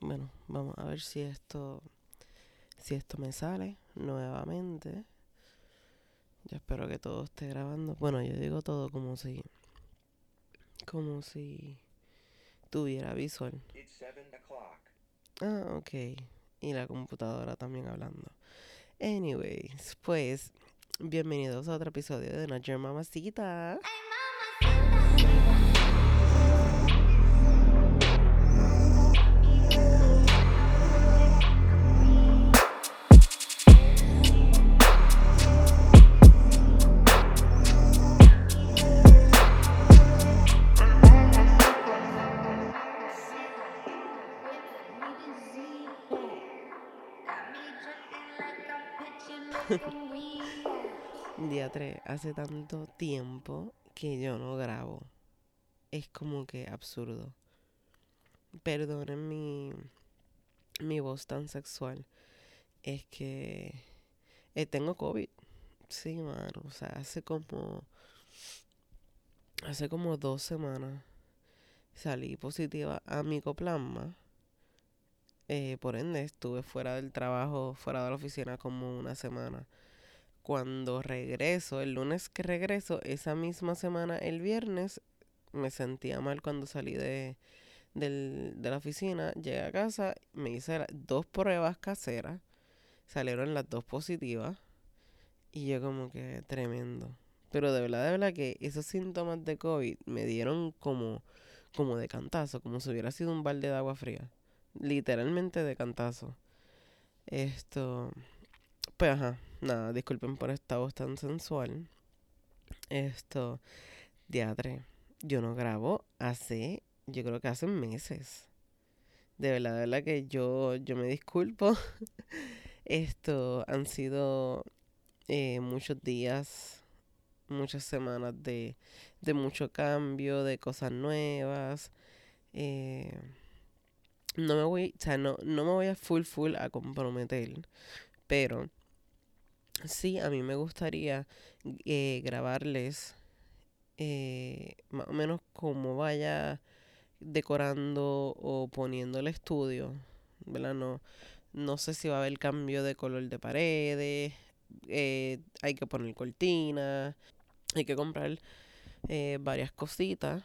Bueno, vamos a ver si esto si esto me sale nuevamente. Yo espero que todo esté grabando. Bueno, yo digo todo como si como si tuviera visual. Ah, ok. Y la computadora también hablando. Anyways, pues bienvenidos a otro episodio de Not Your Mamacita. Día 3, hace tanto tiempo que yo no grabo. Es como que absurdo. Perdonen mi, mi voz tan sexual. Es que eh, tengo COVID. Sí, mano. O sea, hace como. Hace como dos semanas salí positiva a micoplasma. Eh, por ende, estuve fuera del trabajo, fuera de la oficina como una semana. Cuando regreso, el lunes que regreso, esa misma semana, el viernes, me sentía mal cuando salí de, de la oficina. Llegué a casa, me hice dos pruebas caseras, salieron las dos positivas. Y yo como que tremendo. Pero de verdad, de verdad que esos síntomas de COVID me dieron como, como de cantazo, como si hubiera sido un balde de agua fría. Literalmente de cantazo. Esto. Pues ajá, nada, disculpen por esta voz tan sensual. Esto. Diadre. Yo no grabo hace. Yo creo que hace meses. De verdad, de verdad que yo, yo me disculpo. Esto han sido eh, muchos días, muchas semanas de, de mucho cambio, de cosas nuevas. Eh, no me voy, o sea, no, no me voy a full full a comprometer, pero sí, a mí me gustaría eh, grabarles eh, más o menos cómo vaya decorando o poniendo el estudio, ¿verdad? No, no sé si va a haber cambio de color de paredes, eh, hay que poner cortinas, hay que comprar varias cositas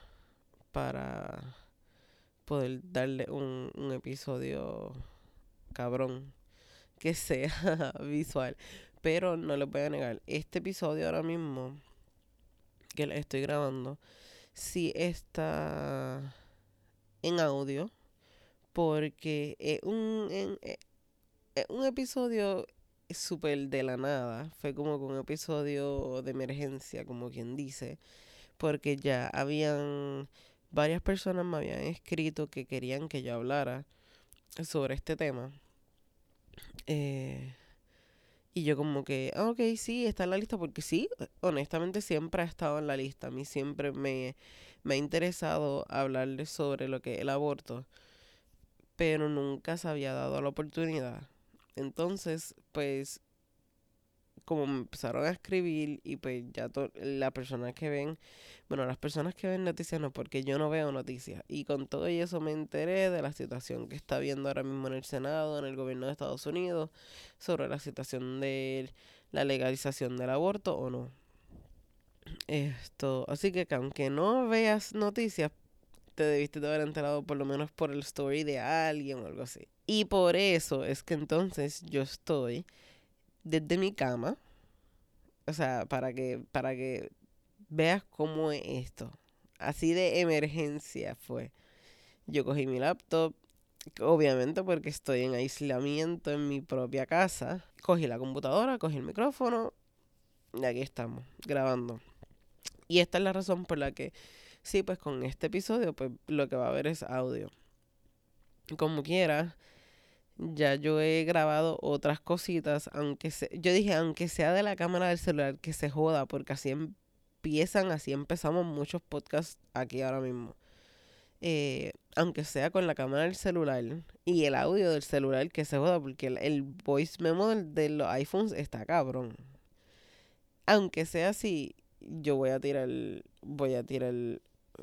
para poder darle un, un episodio cabrón que sea visual. Pero no les voy a negar, este episodio ahora mismo que le estoy grabando, sí está en audio. Porque es un, en, es un episodio súper de la nada. Fue como un episodio de emergencia, como quien dice. Porque ya habían varias personas me habían escrito que querían que yo hablara sobre este tema. Eh, y yo como que, ah, ok, sí, está en la lista porque sí, honestamente siempre ha estado en la lista. A mí siempre me, me ha interesado hablarles sobre lo que es el aborto, pero nunca se había dado la oportunidad. Entonces, pues como me empezaron a escribir y pues ya las personas que ven, bueno, las personas que ven noticias no, porque yo no veo noticias. Y con todo eso me enteré de la situación que está viendo ahora mismo en el Senado, en el gobierno de Estados Unidos, sobre la situación de la legalización del aborto o no. Esto, así que aunque no veas noticias, te debiste de haber enterado por lo menos por el story de alguien o algo así. Y por eso es que entonces yo estoy desde mi cama. O sea, para que, para que veas cómo es esto. Así de emergencia fue. Yo cogí mi laptop, obviamente porque estoy en aislamiento en mi propia casa. Cogí la computadora, cogí el micrófono y aquí estamos, grabando. Y esta es la razón por la que, sí, pues con este episodio, pues lo que va a haber es audio. Como quiera, ya yo he grabado otras cositas, aunque se, yo dije, aunque sea de la cámara del celular, que se joda, porque así empiezan, así empezamos muchos podcasts aquí ahora mismo. Eh, aunque sea con la cámara del celular y el audio del celular, que se joda, porque el, voice memo de los iPhones está cabrón. Aunque sea así, yo voy a tirar, voy a tirar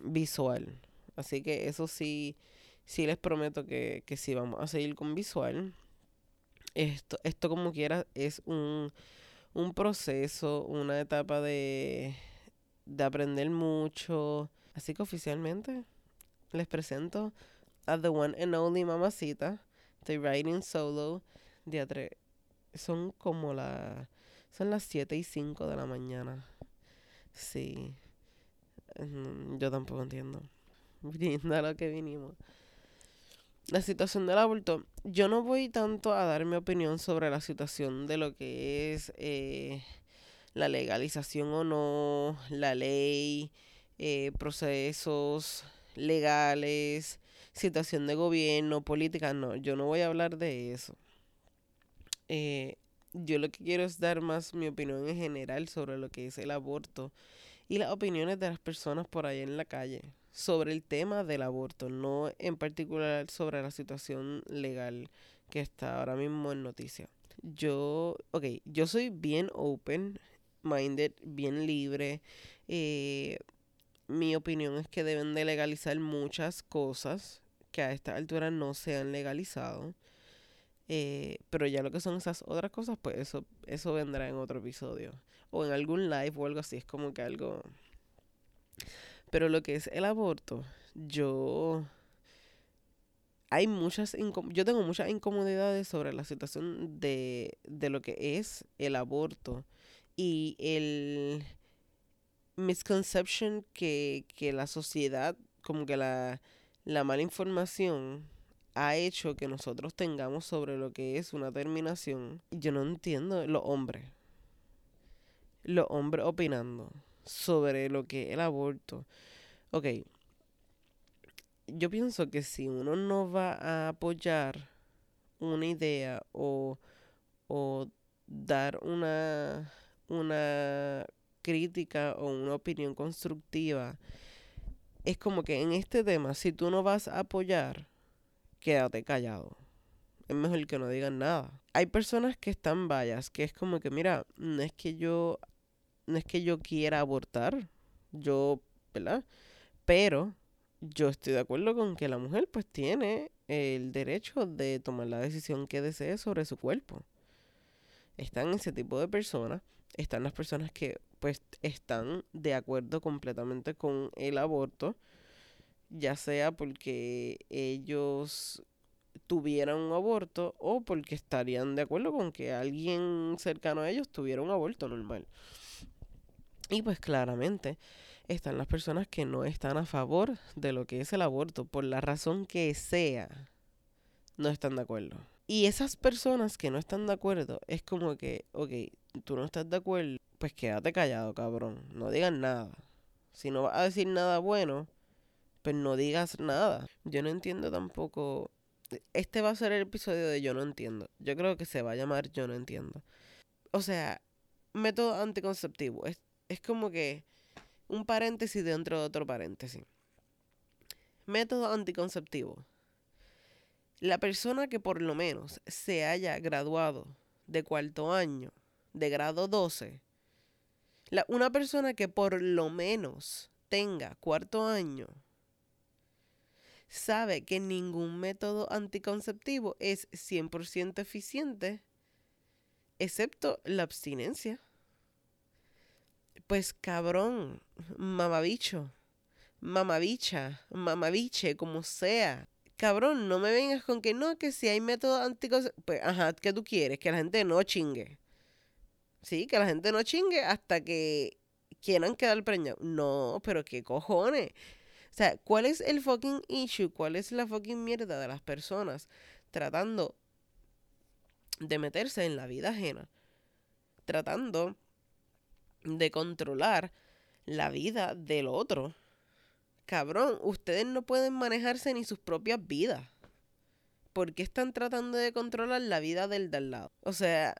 visual. Así que eso sí sí les prometo que, que sí vamos a seguir con visual. Esto, esto como quiera es un, un proceso, una etapa de, de aprender mucho. Así que oficialmente les presento a The One and Only Mamacita. Estoy writing solo. De son como las... Son las 7 y 5 de la mañana. Sí. Mm, yo tampoco entiendo. Viniendo a lo que vinimos. La situación del aborto. Yo no voy tanto a dar mi opinión sobre la situación de lo que es eh, la legalización o no, la ley, eh, procesos legales, situación de gobierno, política. No, yo no voy a hablar de eso. Eh, yo lo que quiero es dar más mi opinión en general sobre lo que es el aborto y las opiniones de las personas por ahí en la calle sobre el tema del aborto, no en particular sobre la situación legal que está ahora mismo en noticia. Yo, ok, yo soy bien open minded, bien libre. Eh, mi opinión es que deben de legalizar muchas cosas que a esta altura no se han legalizado. Eh, pero ya lo que son esas otras cosas, pues eso, eso vendrá en otro episodio. O en algún live o algo así. Es como que algo. Pero lo que es el aborto, yo. Hay muchas. Yo tengo muchas incomodidades sobre la situación de, de lo que es el aborto. Y el misconception que, que la sociedad, como que la, la mala información ha hecho que nosotros tengamos sobre lo que es una terminación. Yo no entiendo los hombres. Los hombres opinando sobre lo que es el aborto. Ok. Yo pienso que si uno no va a apoyar una idea o, o dar una, una crítica o una opinión constructiva, es como que en este tema, si tú no vas a apoyar, quédate callado. Es mejor que no digan nada. Hay personas que están vallas, que es como que, mira, no es que yo, no es que yo quiera abortar, yo, ¿verdad? Pero yo estoy de acuerdo con que la mujer pues tiene el derecho de tomar la decisión que desee sobre su cuerpo. Están ese tipo de personas, están las personas que pues están de acuerdo completamente con el aborto ya sea porque ellos tuvieran un aborto o porque estarían de acuerdo con que alguien cercano a ellos tuviera un aborto normal. Y pues claramente están las personas que no están a favor de lo que es el aborto, por la razón que sea, no están de acuerdo. Y esas personas que no están de acuerdo, es como que, ok, tú no estás de acuerdo, pues quédate callado, cabrón, no digas nada. Si no vas a decir nada bueno, pues no digas nada. Yo no entiendo tampoco. Este va a ser el episodio de Yo no entiendo. Yo creo que se va a llamar Yo no entiendo. O sea, método anticonceptivo. Es como que un paréntesis dentro de otro paréntesis. Método anticonceptivo. La persona que por lo menos se haya graduado de cuarto año, de grado 12, la, una persona que por lo menos tenga cuarto año sabe que ningún método anticonceptivo es 100% eficiente, excepto la abstinencia. Pues cabrón, mamabicho, mamabicha, mamabiche, como sea. Cabrón, no me vengas con que no, que si hay método anticonceptivo. Pues, ajá, ¿qué tú quieres? Que la gente no chingue. Sí, que la gente no chingue hasta que quieran quedar preñados. No, pero qué cojones. O sea, ¿cuál es el fucking issue? ¿Cuál es la fucking mierda de las personas tratando de meterse en la vida ajena? Tratando de controlar la vida del otro. Cabrón, ustedes no pueden manejarse ni sus propias vidas. ¿Por qué están tratando de controlar la vida del de al lado? O sea,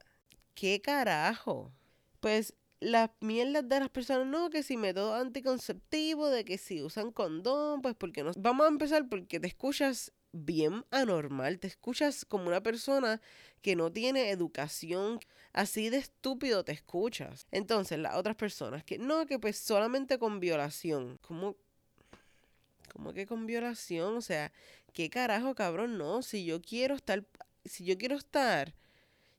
¿qué carajo? Pues las mierdas de las personas, no, que si método anticonceptivo, de que si usan condón, pues porque no. Vamos a empezar porque te escuchas bien anormal, te escuchas como una persona que no tiene educación, así de estúpido te escuchas. Entonces, las otras personas que no, que pues solamente con violación, ¿cómo? ¿Cómo que con violación? O sea, ¿Qué carajo, cabrón? No, si yo quiero estar, si yo quiero estar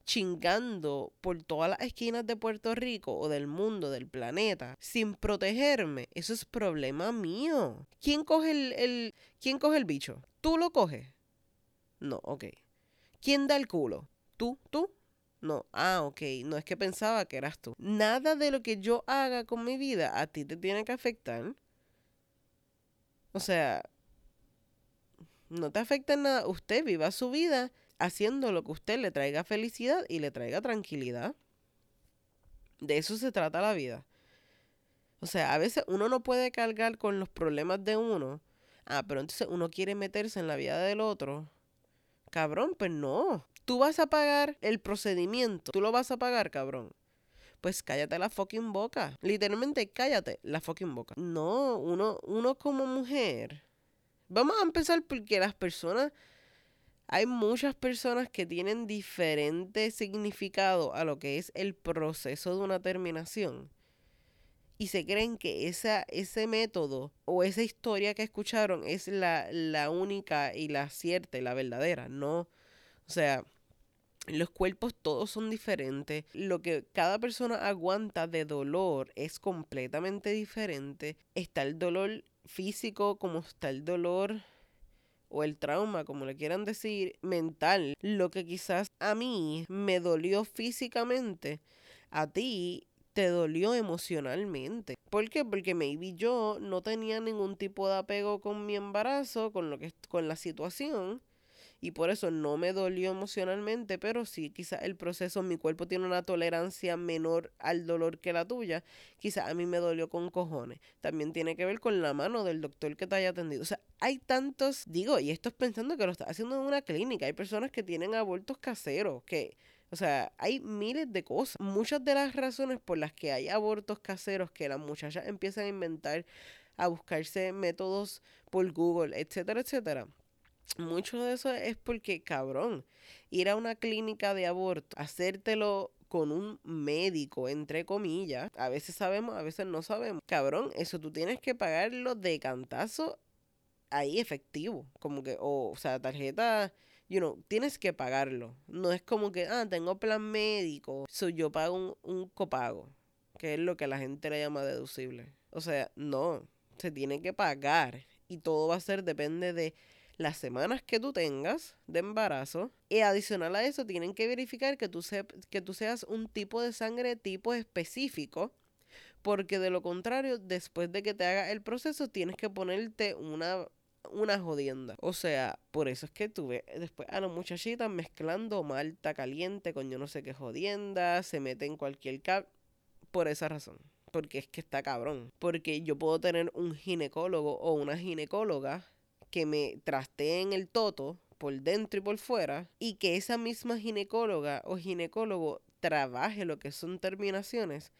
chingando por todas las esquinas de Puerto Rico o del mundo, del planeta, sin protegerme, eso es problema mío. ¿Quién coge el, el ¿quién coge el bicho? ¿Tú lo coges? No, ok. ¿Quién da el culo? ¿Tú? ¿Tú? No, ah, ok, no es que pensaba que eras tú. Nada de lo que yo haga con mi vida a ti te tiene que afectar. O sea, no te afecta en nada. Usted viva su vida haciendo lo que usted le traiga felicidad y le traiga tranquilidad. De eso se trata la vida. O sea, a veces uno no puede cargar con los problemas de uno. Ah, pero entonces uno quiere meterse en la vida del otro. Cabrón, pues no. Tú vas a pagar el procedimiento. Tú lo vas a pagar, cabrón. Pues cállate la fucking boca. Literalmente cállate la fucking boca. No, uno, uno como mujer. Vamos a empezar porque las personas hay muchas personas que tienen diferente significado a lo que es el proceso de una terminación. Y se creen que esa, ese método o esa historia que escucharon es la, la única y la cierta y la verdadera. No. O sea, los cuerpos todos son diferentes. Lo que cada persona aguanta de dolor es completamente diferente. Está el dolor físico como está el dolor o el trauma, como le quieran decir, mental, lo que quizás a mí me dolió físicamente, a ti te dolió emocionalmente. ¿Por qué? Porque maybe yo no tenía ningún tipo de apego con mi embarazo, con lo que con la situación y por eso no me dolió emocionalmente, pero sí, quizás el proceso, mi cuerpo tiene una tolerancia menor al dolor que la tuya, quizás a mí me dolió con cojones. También tiene que ver con la mano del doctor que te haya atendido. O sea, hay tantos, digo, y esto es pensando que lo estás haciendo en una clínica, hay personas que tienen abortos caseros, que... O sea, hay miles de cosas. Muchas de las razones por las que hay abortos caseros que las muchachas empiezan a inventar, a buscarse métodos por Google, etcétera, etcétera, mucho de eso es porque, cabrón, ir a una clínica de aborto, hacértelo con un médico, entre comillas, a veces sabemos, a veces no sabemos. Cabrón, eso tú tienes que pagarlo de cantazo ahí efectivo, como que, o, sea, tarjeta, you know, tienes que pagarlo. No es como que, ah, tengo plan médico, so yo pago un, un copago, que es lo que la gente le llama deducible. O sea, no, se tiene que pagar y todo va a ser, depende de las semanas que tú tengas de embarazo. Y adicional a eso, tienen que verificar que tú, que tú seas un tipo de sangre tipo específico. Porque de lo contrario, después de que te haga el proceso, tienes que ponerte una, una jodienda. O sea, por eso es que tuve después a las muchachitas mezclando malta caliente con yo no sé qué jodienda, se mete en cualquier cap. Por esa razón. Porque es que está cabrón. Porque yo puedo tener un ginecólogo o una ginecóloga que me trasteen el toto por dentro y por fuera y que esa misma ginecóloga o ginecólogo trabaje lo que son terminaciones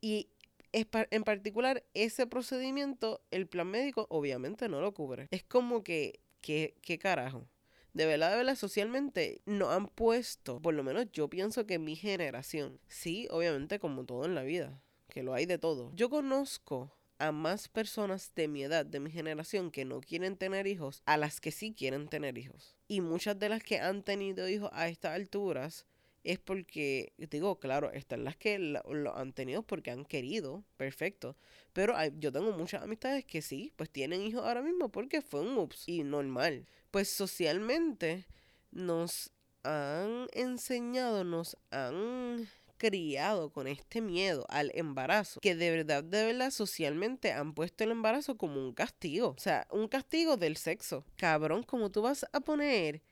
y en particular ese procedimiento el plan médico obviamente no lo cubre. Es como que, ¿qué carajo? De verdad, de verdad, socialmente no han puesto, por lo menos yo pienso que mi generación, sí, obviamente como todo en la vida, que lo hay de todo. Yo conozco a más personas de mi edad, de mi generación, que no quieren tener hijos, a las que sí quieren tener hijos. Y muchas de las que han tenido hijos a estas alturas es porque, digo, claro, están las que lo, han tenido porque han querido, perfecto. Pero yo tengo muchas amistades que sí, pues tienen hijos ahora mismo porque fue un ups y normal. Pues socialmente nos han enseñado, nos han criado con este miedo al embarazo, que de verdad, de verdad, socialmente han puesto el embarazo como un castigo. O sea, un castigo del sexo. Cabrón, como tú vas a poner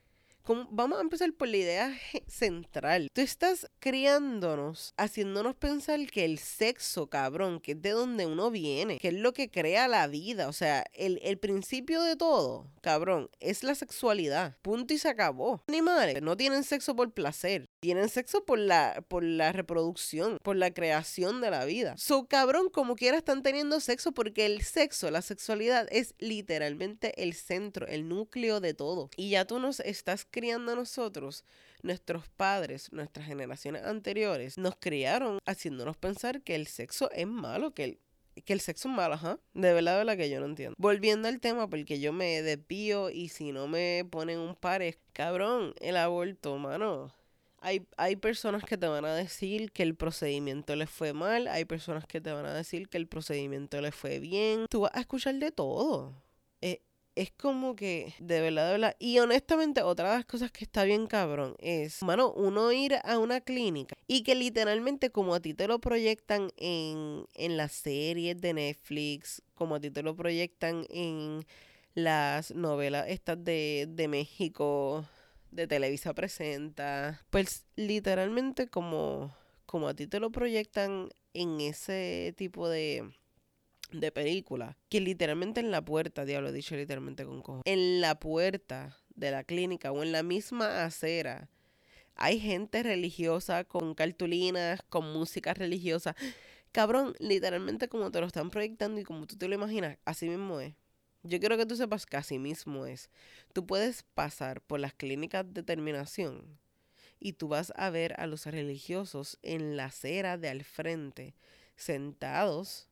vamos a empezar por la idea central. Tú estás criándonos, haciéndonos pensar que el sexo, cabrón, que es de donde uno viene, que es lo que crea la vida. O sea, el, el principio de todo, cabrón, es la sexualidad. Punto y se acabó. Animales no tienen sexo por placer. Tienen sexo por la, por la reproducción, por la creación de la vida. So, cabrón, como quiera están teniendo sexo porque el sexo, la sexualidad es literalmente el centro, el núcleo de todo. Y ya tú nos estás criando a nosotros, nuestros padres, nuestras generaciones anteriores, nos criaron haciéndonos pensar que el sexo es malo, que que el sexo es malo, ajá. De verdad, de verdad que yo no entiendo. Volviendo al tema, porque yo me desvío y si no me ponen un par, cabrón, el aborto, mano. Hay, hay personas que te van a decir que el procedimiento les fue mal, hay personas que te van a decir que el procedimiento les fue bien. Tú vas a escuchar de todo. Eh, es como que, de verdad, de verdad. Y honestamente, otra de las cosas que está bien cabrón es, mano, uno ir a una clínica y que literalmente como a ti te lo proyectan en, en las series de Netflix, como a ti te lo proyectan en las novelas estas de, de México, de Televisa Presenta, pues literalmente como, como a ti te lo proyectan en ese tipo de de película, que literalmente en la puerta, diablo, dicho literalmente con cojo, en la puerta de la clínica o en la misma acera, hay gente religiosa con cartulinas, con música religiosa. Cabrón, literalmente como te lo están proyectando y como tú te lo imaginas, así mismo es. Yo quiero que tú sepas que así mismo es. Tú puedes pasar por las clínicas de terminación y tú vas a ver a los religiosos en la acera de al frente, sentados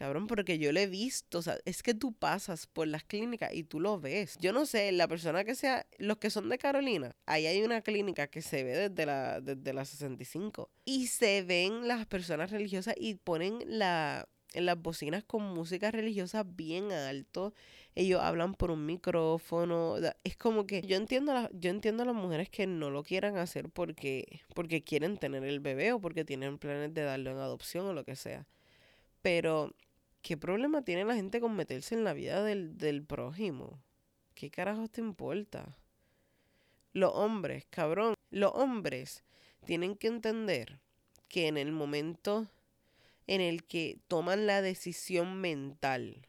Cabrón, porque yo lo he visto, o sea, es que tú pasas por las clínicas y tú lo ves. Yo no sé, la persona que sea, los que son de Carolina, ahí hay una clínica que se ve desde la, desde la 65 y se ven las personas religiosas y ponen la, en las bocinas con música religiosa bien alto. Ellos hablan por un micrófono. Es como que yo entiendo a yo entiendo a las mujeres que no lo quieran hacer porque, porque quieren tener el bebé o porque tienen planes de darlo en adopción o lo que sea. Pero ¿Qué problema tiene la gente con meterse en la vida del, del prójimo? ¿Qué carajos te importa? Los hombres, cabrón, los hombres tienen que entender que en el momento en el que toman la decisión mental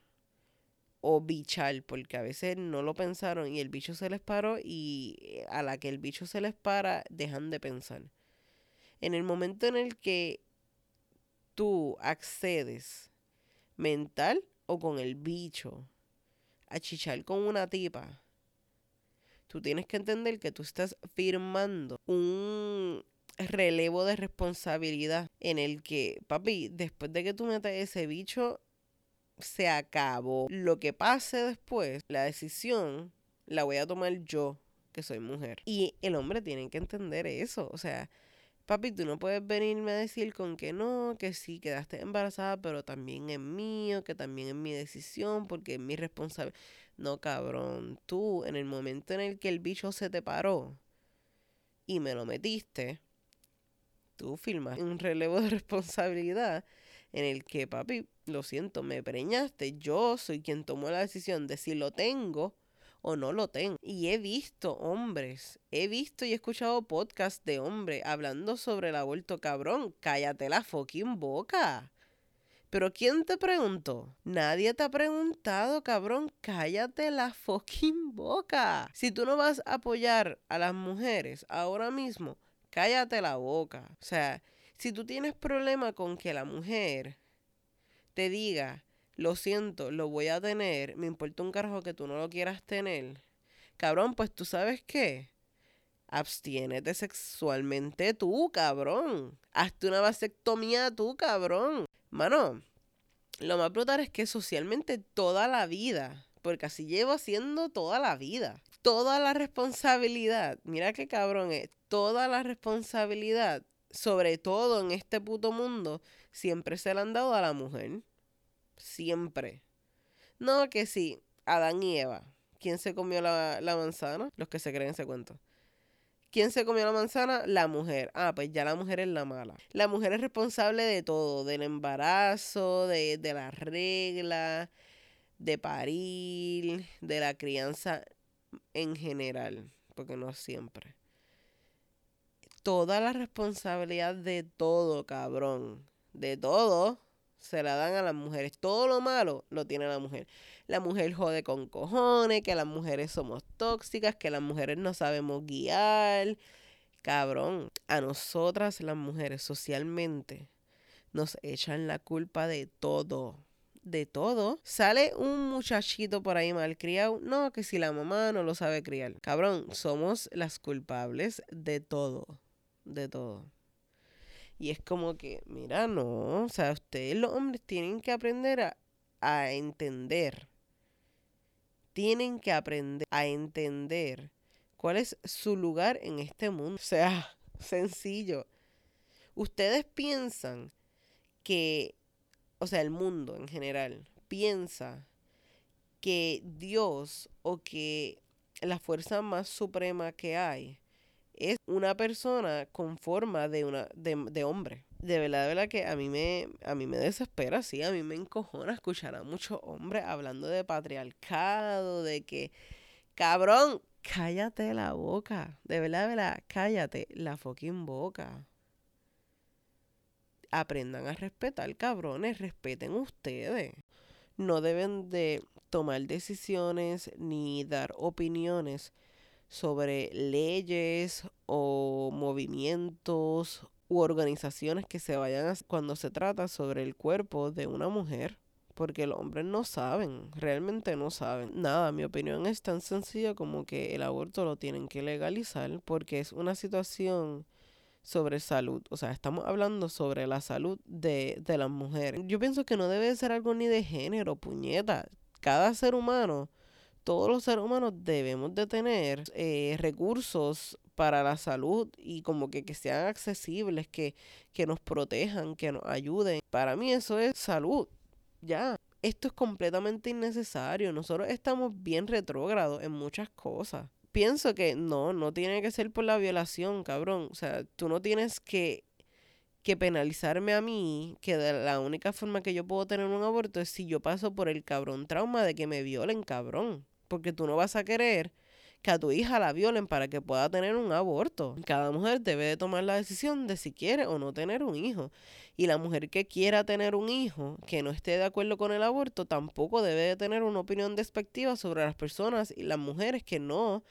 o bichal, porque a veces no lo pensaron y el bicho se les paró y a la que el bicho se les para, dejan de pensar. En el momento en el que tú accedes mental o con el bicho, a chichar con una tipa, tú tienes que entender que tú estás firmando un relevo de responsabilidad en el que, papi, después de que tú metas ese bicho, se acabó. Lo que pase después, la decisión la voy a tomar yo, que soy mujer. Y el hombre tiene que entender eso. O sea, Papi, tú no puedes venirme a decir con que no, que sí, quedaste embarazada, pero también es mío, que también es mi decisión, porque es mi responsabilidad. No, cabrón, tú en el momento en el que el bicho se te paró y me lo metiste, tú un relevo de responsabilidad en el que, papi, lo siento, me preñaste, yo soy quien tomó la decisión de si lo tengo o no lo tengo. Y he visto hombres, he visto y he escuchado podcasts de hombres hablando sobre el aborto, cabrón. Cállate la fucking boca. Pero ¿quién te preguntó? Nadie te ha preguntado, cabrón. Cállate la fucking boca. Si tú no vas a apoyar a las mujeres ahora mismo, cállate la boca. O sea, si tú tienes problema con que la mujer te diga, lo siento, lo voy a tener, me importa un carajo que tú no lo quieras tener. Cabrón, pues tú sabes qué. Abstiénete sexualmente tú, cabrón. Hazte una vasectomía tú, cabrón. Mano, lo más brutal es que socialmente toda la vida, porque así llevo haciendo toda la vida, toda la responsabilidad, mira qué cabrón es, toda la responsabilidad, sobre todo en este puto mundo, siempre se la han dado a la mujer. Siempre. No, que sí. Adán y Eva. ¿Quién se comió la, manzana? Los que se creen ese cuento. ¿Quién se comió la manzana? La mujer. Ah, pues ya la mujer es la mala. La mujer es responsable de todo, del embarazo, de, de la regla, de parir, de la crianza en general, porque no siempre. Toda la responsabilidad de todo, cabrón. De todo se la dan a las mujeres. Todo lo malo lo tiene la mujer. La mujer jode con cojones, que las mujeres somos tóxicas, que las mujeres no sabemos guiar. Cabrón, a nosotras las mujeres socialmente nos echan la culpa de todo. De todo. Sale un muchachito por ahí mal criado. No, que si la mamá no lo sabe criar. Cabrón, somos las culpables de todo. De todo. Y es como que, mira, no, o sea, ustedes los hombres tienen que aprender a, a entender. Tienen que aprender a entender cuál es su lugar en este mundo. O sea, sencillo. Ustedes piensan que, o sea, el mundo en general piensa que Dios o que la fuerza más suprema que hay es una persona con forma de una de, hombre. De verdad, de verdad que a mí me a mí me desespera, sí, a mí me encojona escuchar a muchos hombres hablando de patriarcado, de que cabrón, cállate la boca. De verdad, de verdad, cállate la fucking boca. Aprendan a respetar, cabrones, respeten ustedes. No deben de tomar decisiones ni dar opiniones sobre leyes o movimientos u organizaciones que se vayan a, cuando se trata sobre el cuerpo de una mujer. Porque los hombres no saben, realmente no saben. Nada, mi opinión es tan sencilla como que el aborto lo tienen que legalizar porque es una situación sobre salud. O sea, estamos hablando sobre la salud de, de las mujeres. Yo pienso que no debe ser algo ni de género, puñeta. Cada ser humano todos los seres humanos debemos de tener eh, recursos para la salud y como que, que sean accesibles, que, que nos protejan, que nos ayuden. Para mí eso es salud. Ya. Esto es completamente innecesario. Nosotros estamos bien retrógrados en muchas cosas. Pienso que no, no tiene que ser por la violación, cabrón. O sea, tú no tienes que que penalizarme a mí, que la única forma que yo puedo tener un aborto es si yo paso por el cabrón trauma de que me violen, cabrón porque tú no vas a querer que a tu hija la violen para que pueda tener un aborto. Cada mujer debe de tomar la decisión de si quiere o no tener un hijo. Y la mujer que quiera tener un hijo, que no esté de acuerdo con el aborto, tampoco debe de tener una opinión despectiva sobre las personas y las mujeres que no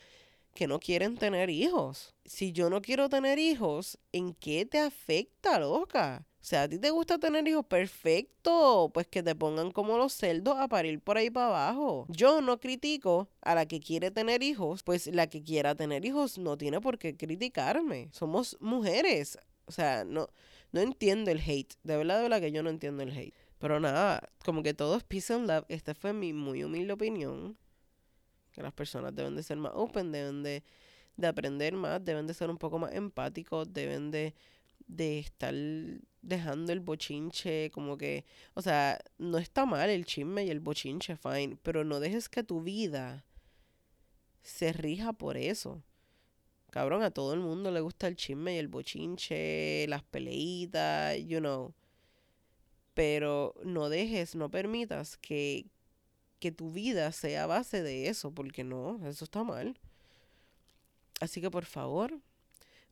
que no quieren tener hijos. Si yo no quiero tener hijos, ¿en qué te afecta, loca? O sea, a ti te gusta tener hijos, perfecto, pues que te pongan como los cerdos a parir por ahí para abajo. Yo no critico a la que quiere tener hijos, pues la que quiera tener hijos no tiene por qué criticarme. Somos mujeres. O sea, no, no entiendo el hate. De verdad, de verdad que yo no entiendo el hate. Pero nada, como que todo es peace and love. Esta fue mi muy humilde opinión. Que las personas deben de ser más open, deben de, de aprender más, deben de ser un poco más empáticos, deben de de estar dejando el bochinche, como que, o sea, no está mal el chisme y el bochinche, fine, pero no dejes que tu vida se rija por eso. Cabrón, a todo el mundo le gusta el chisme y el bochinche, las peleitas, you know. Pero no dejes, no permitas que, que tu vida sea a base de eso, porque no, eso está mal. Así que por favor,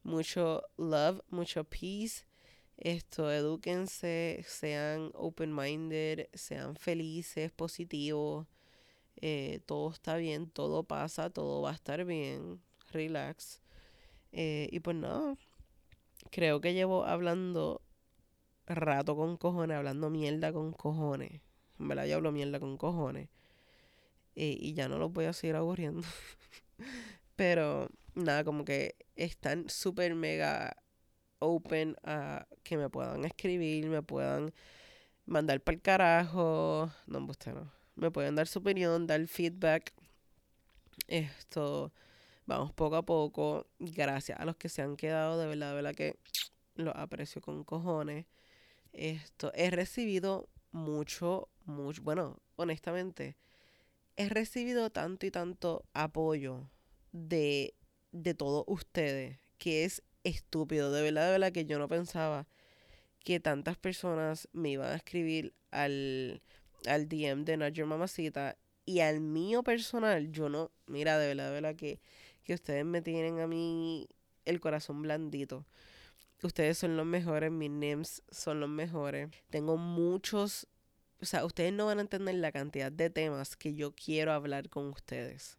mucho love, mucho peace. Esto, edúquense, sean open-minded, sean felices, positivos. Eh, todo está bien, todo pasa, todo va a estar bien. Relax. Eh, y pues nada, creo que llevo hablando rato con cojones, hablando mierda con cojones. En verdad, yo hablo mierda con cojones. Eh, y ya no los voy a seguir aburriendo. Pero nada, como que están súper mega open a que me puedan escribir, me puedan mandar para el carajo. No, usted no. Me pueden dar su opinión, dar feedback. Esto, vamos poco a poco. Gracias a los que se han quedado, de verdad, de verdad que lo aprecio con cojones. Esto, he recibido mucho, mucho, bueno, honestamente, he recibido tanto y tanto apoyo de de todos ustedes, que es estúpido, de verdad, de verdad que yo no pensaba que tantas personas me iban a escribir al, al DM de Not Your Mamacita y al mío personal, yo no, mira, de verdad, de verdad que, que ustedes me tienen a mí el corazón blandito. Ustedes son los mejores, mis NIMS son los mejores. Tengo muchos, o sea, ustedes no van a entender la cantidad de temas que yo quiero hablar con ustedes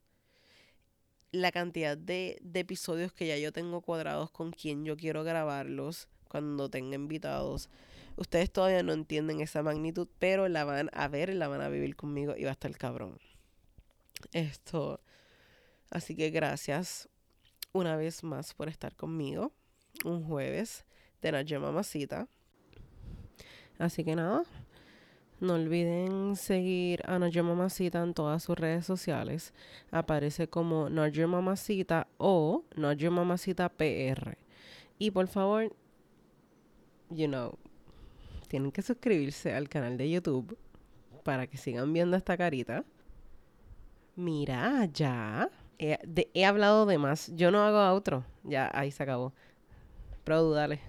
la cantidad de, episodios que ya yo tengo cuadrados con quien yo quiero grabarlos cuando tenga invitados. Ustedes todavía no entienden esa magnitud, pero la van a ver, la van a vivir conmigo y va a estar cabrón. Esto. Así que gracias una vez más por estar conmigo. Un jueves. de Nadia Mamacita. Así que nada, no olviden seguir a Nadia Mamacita en todas sus redes sociales. Aparece como Nadia Mamacita o Nadia Mamacita PR. Y por favor, you know, tienen que suscribirse al canal de YouTube para que sigan viendo esta carita. Mira, ya. He, he hablado de más. Yo no hago otro. Ya, ahí se acabó. Produ, dale.